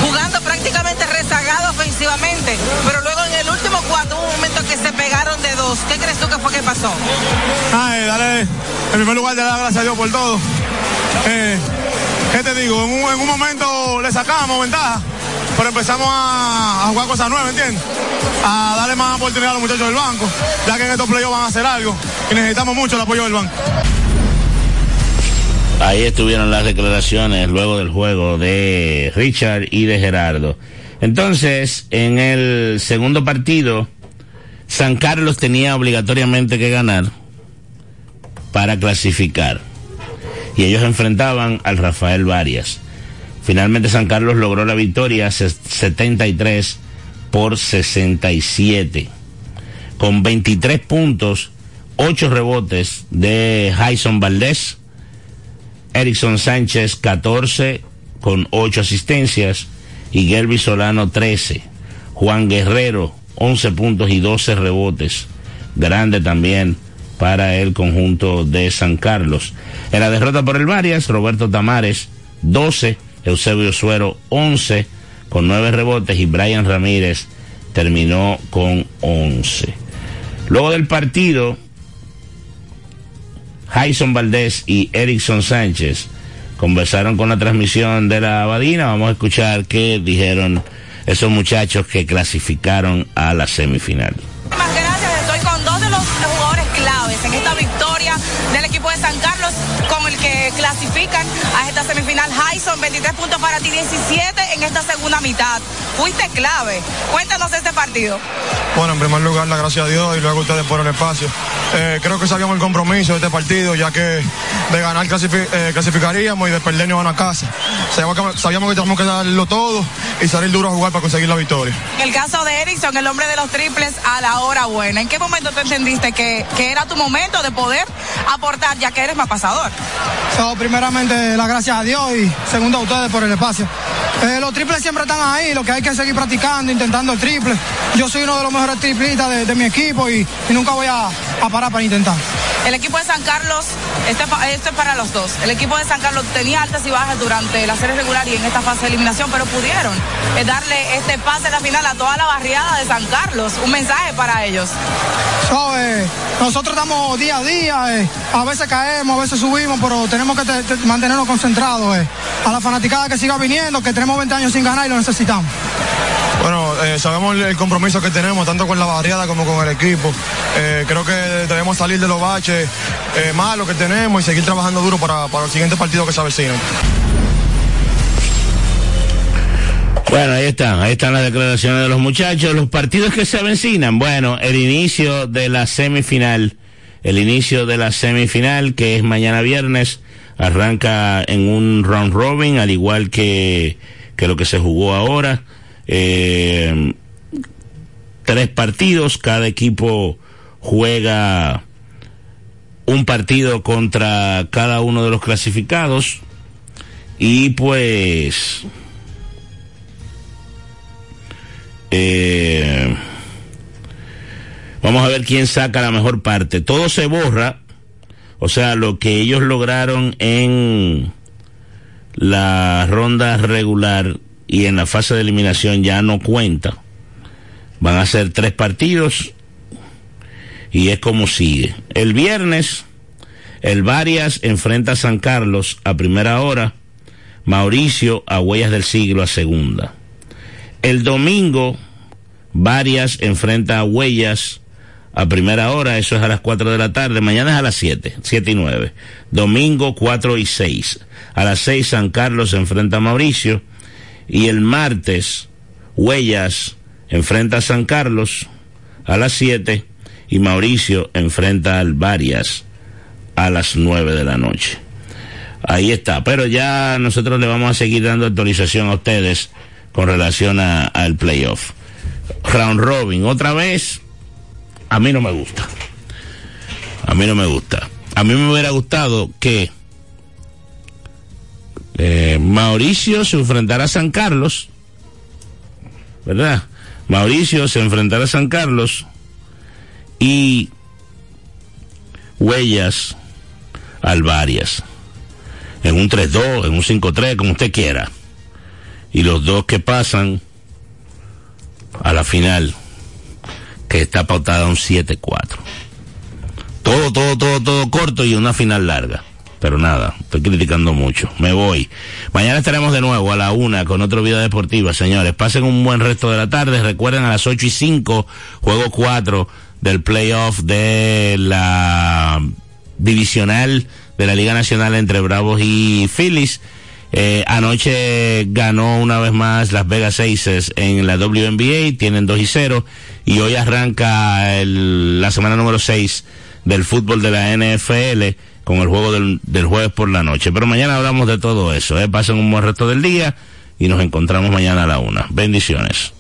jugando prácticamente rezagado ofensivamente? Pero luego en el último cuarto un momento que se pegaron de dos. ¿Qué crees tú que fue que pasó? Ay, dale, en primer lugar, te da gracias a Dios por todo. Eh, ¿Qué te digo? En un, en un momento le sacamos ventaja, pero empezamos a, a jugar cosas nuevas, ¿entiendes? A darle más oportunidad a los muchachos del banco, ya que en estos playoffs van a hacer algo y necesitamos mucho el apoyo del banco. Ahí estuvieron las declaraciones luego del juego de Richard y de Gerardo. Entonces, en el segundo partido, San Carlos tenía obligatoriamente que ganar para clasificar. Y ellos enfrentaban al Rafael Varias. Finalmente San Carlos logró la victoria se- 73 por 67. Con 23 puntos, 8 rebotes de Jason Valdés. Erickson Sánchez 14 con 8 asistencias y Gerby Solano 13. Juan Guerrero 11 puntos y 12 rebotes. Grande también para el conjunto de San Carlos. En la derrota por el Varias, Roberto Tamares 12, Eusebio Suero 11 con 9 rebotes y Brian Ramírez terminó con 11. Luego del partido, Jason Valdés y Erickson Sánchez conversaron con la transmisión de la Abadina. Vamos a escuchar qué dijeron esos muchachos que clasificaron a la semifinal. Gracias. Estoy con dos de los jugadores claves en esta victoria del equipo de San Carlos con el que clasifican a esta semifinal. Jason, 23 puntos para ti, 17 en esta segunda mitad. Fuiste clave. Cuéntanos este partido. Bueno, en primer lugar, la gracias a Dios y luego a ustedes por el espacio. Eh, creo que sabíamos el compromiso de este partido, ya que de ganar eh, clasificaríamos y de perder nos van a casa. Sabíamos que, sabíamos que teníamos que darlo todo y salir duro a jugar para conseguir la victoria. En el caso de Erickson, el hombre de los triples, a la hora buena. ¿En qué momento te entendiste que, que era tu momento de poder aportar, ya que eres más pasador? So, primeramente, las gracias a Dios y segundo a ustedes por el espacio. Eh, los triples siempre están ahí, lo que hay que seguir practicando, intentando el triple. Yo soy uno de los mejores triplistas de, mi equipo y, nunca voy a parar para intentar. El equipo de San Carlos, este, esto es para los dos. El equipo de San Carlos tenía altas y bajas durante la serie regular y en esta fase de eliminación, pero pudieron eh, darle este pase a la final a toda la barriada de San Carlos. Un mensaje para ellos. Eh, nosotros estamos día a día, eh, a veces caemos, a veces subimos, pero tenemos que te- te- mantenernos concentrados. A la fanaticada que siga viniendo, que tenemos 20 años sin ganar y lo necesitamos. Bueno, eh, sabemos el, compromiso que tenemos, tanto con la barriada como con el equipo. Eh, creo que debemos salir de los baches eh, malos que tenemos y seguir trabajando duro para, para el siguiente partido que se avecina. Bueno, ahí están, ahí están las declaraciones de los muchachos. Los partidos que se avecinan, bueno, el inicio de la semifinal, el inicio de la semifinal que es mañana viernes, arranca en un round robin, al igual que, que lo que se jugó ahora. Eh, tres partidos, cada equipo juega un partido contra cada uno de los clasificados y pues eh, Vamos a ver quién saca la mejor parte. Todo se borra, o sea, lo que ellos lograron en la ronda regular y en la fase de eliminación ya no cuenta. Van a ser tres partidos y es como sigue. El viernes, el Varias enfrenta a San Carlos a primera hora, Mauricio a Huellas del Siglo a segunda. El domingo, Varias enfrenta a Huellas a primera hora, eso es a las 4 de la tarde, mañana es a las 7, 7 y 9. Domingo 4 y 6. A las 6 San Carlos enfrenta a Mauricio y el martes Huellas enfrenta a San Carlos a las 7 y Mauricio enfrenta al Varias a las 9 de la noche. Ahí está, pero ya nosotros le vamos a seguir dando actualización a ustedes con relación al playoff. Round Robin, otra vez, a mí no me gusta. A mí no me gusta. A mí me hubiera gustado que eh, Mauricio se enfrentara a San Carlos, ¿verdad? Mauricio se enfrentara a San Carlos y Huellas al Varias. En un 3-2, en un 5-3, como usted quiera. Y los dos que pasan a la final, que está pautada un 7-4. Todo, todo, todo, todo corto y una final larga. Pero nada, estoy criticando mucho. Me voy. Mañana estaremos de nuevo a la una con otro video deportiva, señores. Pasen un buen resto de la tarde. Recuerden a las 8 y 5, juego 4 del playoff de la divisional de la Liga Nacional entre Bravos y Phillies. Eh, anoche ganó una vez más Las Vegas Aces en la WNBA, tienen 2 y 0 y hoy arranca el, la semana número 6 del fútbol de la NFL con el juego del, del jueves por la noche. Pero mañana hablamos de todo eso. ¿eh? Pasen un buen resto del día y nos encontramos mañana a la una. Bendiciones.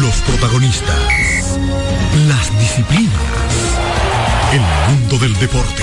Los protagonistas, las disciplinas, el mundo del deporte,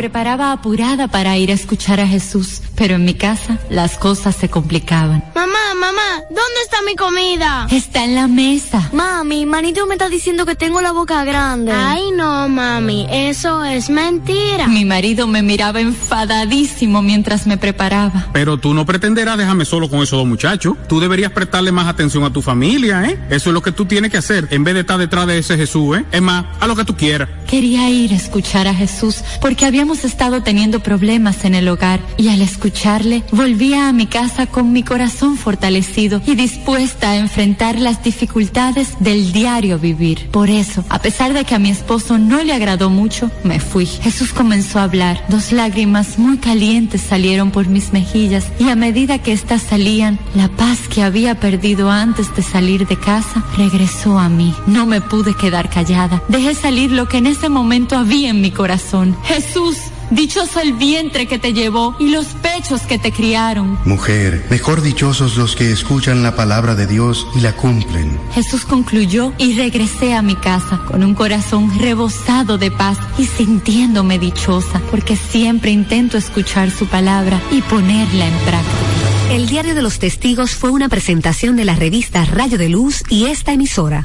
preparaba apurada para ir a escuchar a Jesús, pero en mi casa las cosas se complicaban. Mamá, mamá, ¿dónde está mi comida? Está en la mesa. Mami, manito me está diciendo que tengo la boca grande. Ay, no, mami, eso es mentira. Mi marido me miraba enfadadísimo mientras me preparaba. Pero tú no pretenderás dejarme solo con esos dos muchachos. Tú deberías prestarle más atención a tu familia, ¿eh? Eso es lo que tú tienes que hacer en vez de estar detrás de ese Jesús, ¿eh? Es más, a lo que tú quieras. Quería ir a escuchar a Jesús porque habíamos estado teniendo problemas en el hogar y al escucharle volvía a mi casa con mi corazón fortalecido y dispuesta a enfrentar las dificultades del diario vivir. Por eso, a pesar de que a mi esposo no le agradó mucho, me fui. Jesús comenzó a hablar. Dos lágrimas muy calientes salieron por mis mejillas y a medida que éstas salían, la paz que había perdido antes de salir de casa regresó a mí. No me pude quedar callada. Dejé salir lo que en ese momento había en mi corazón. Jesús, Dichoso el vientre que te llevó y los pechos que te criaron. Mujer, mejor dichosos los que escuchan la palabra de Dios y la cumplen. Jesús concluyó y regresé a mi casa con un corazón rebosado de paz y sintiéndome dichosa porque siempre intento escuchar su palabra y ponerla en práctica. El Diario de los Testigos fue una presentación de la revista Rayo de Luz y esta emisora.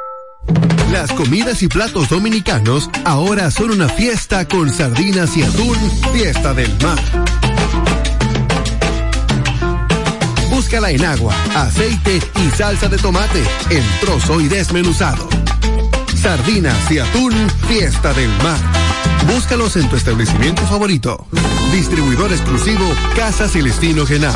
Las comidas y platos dominicanos ahora son una fiesta con sardinas y atún, fiesta del mar. Búscala en agua, aceite y salsa de tomate, en trozo y desmenuzado. Sardinas y atún, fiesta del mar. Búscalos en tu establecimiento favorito. Distribuidor exclusivo Casa Celestino Genao.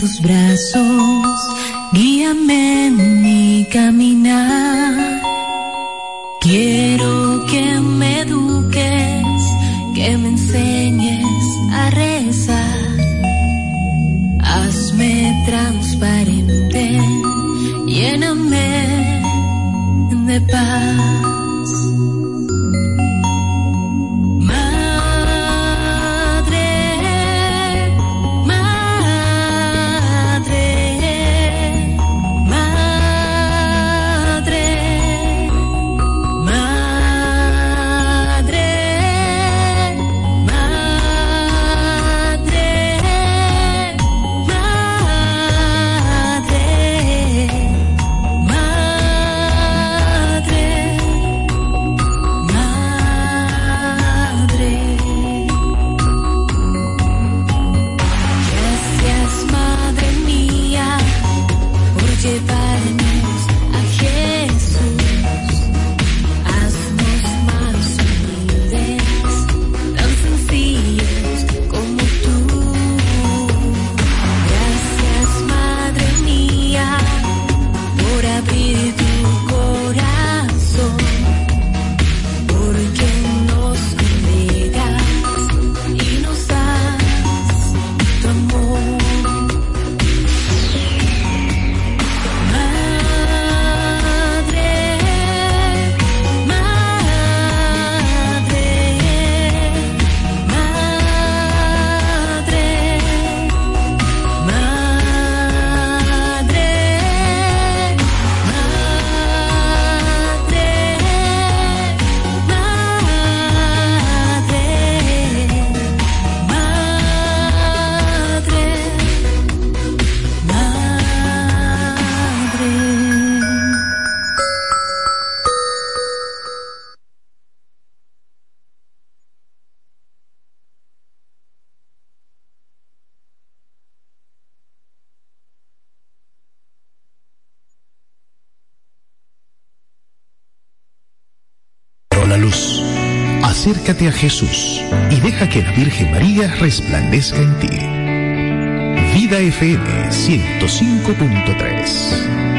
tus brazos, guíame en mi caminar. Quiero que me eduques, que me enseñes a rezar. Hazme transparente, lléname de paz. Acércate a Jesús y deja que la Virgen María resplandezca en ti. Vida FM 105.3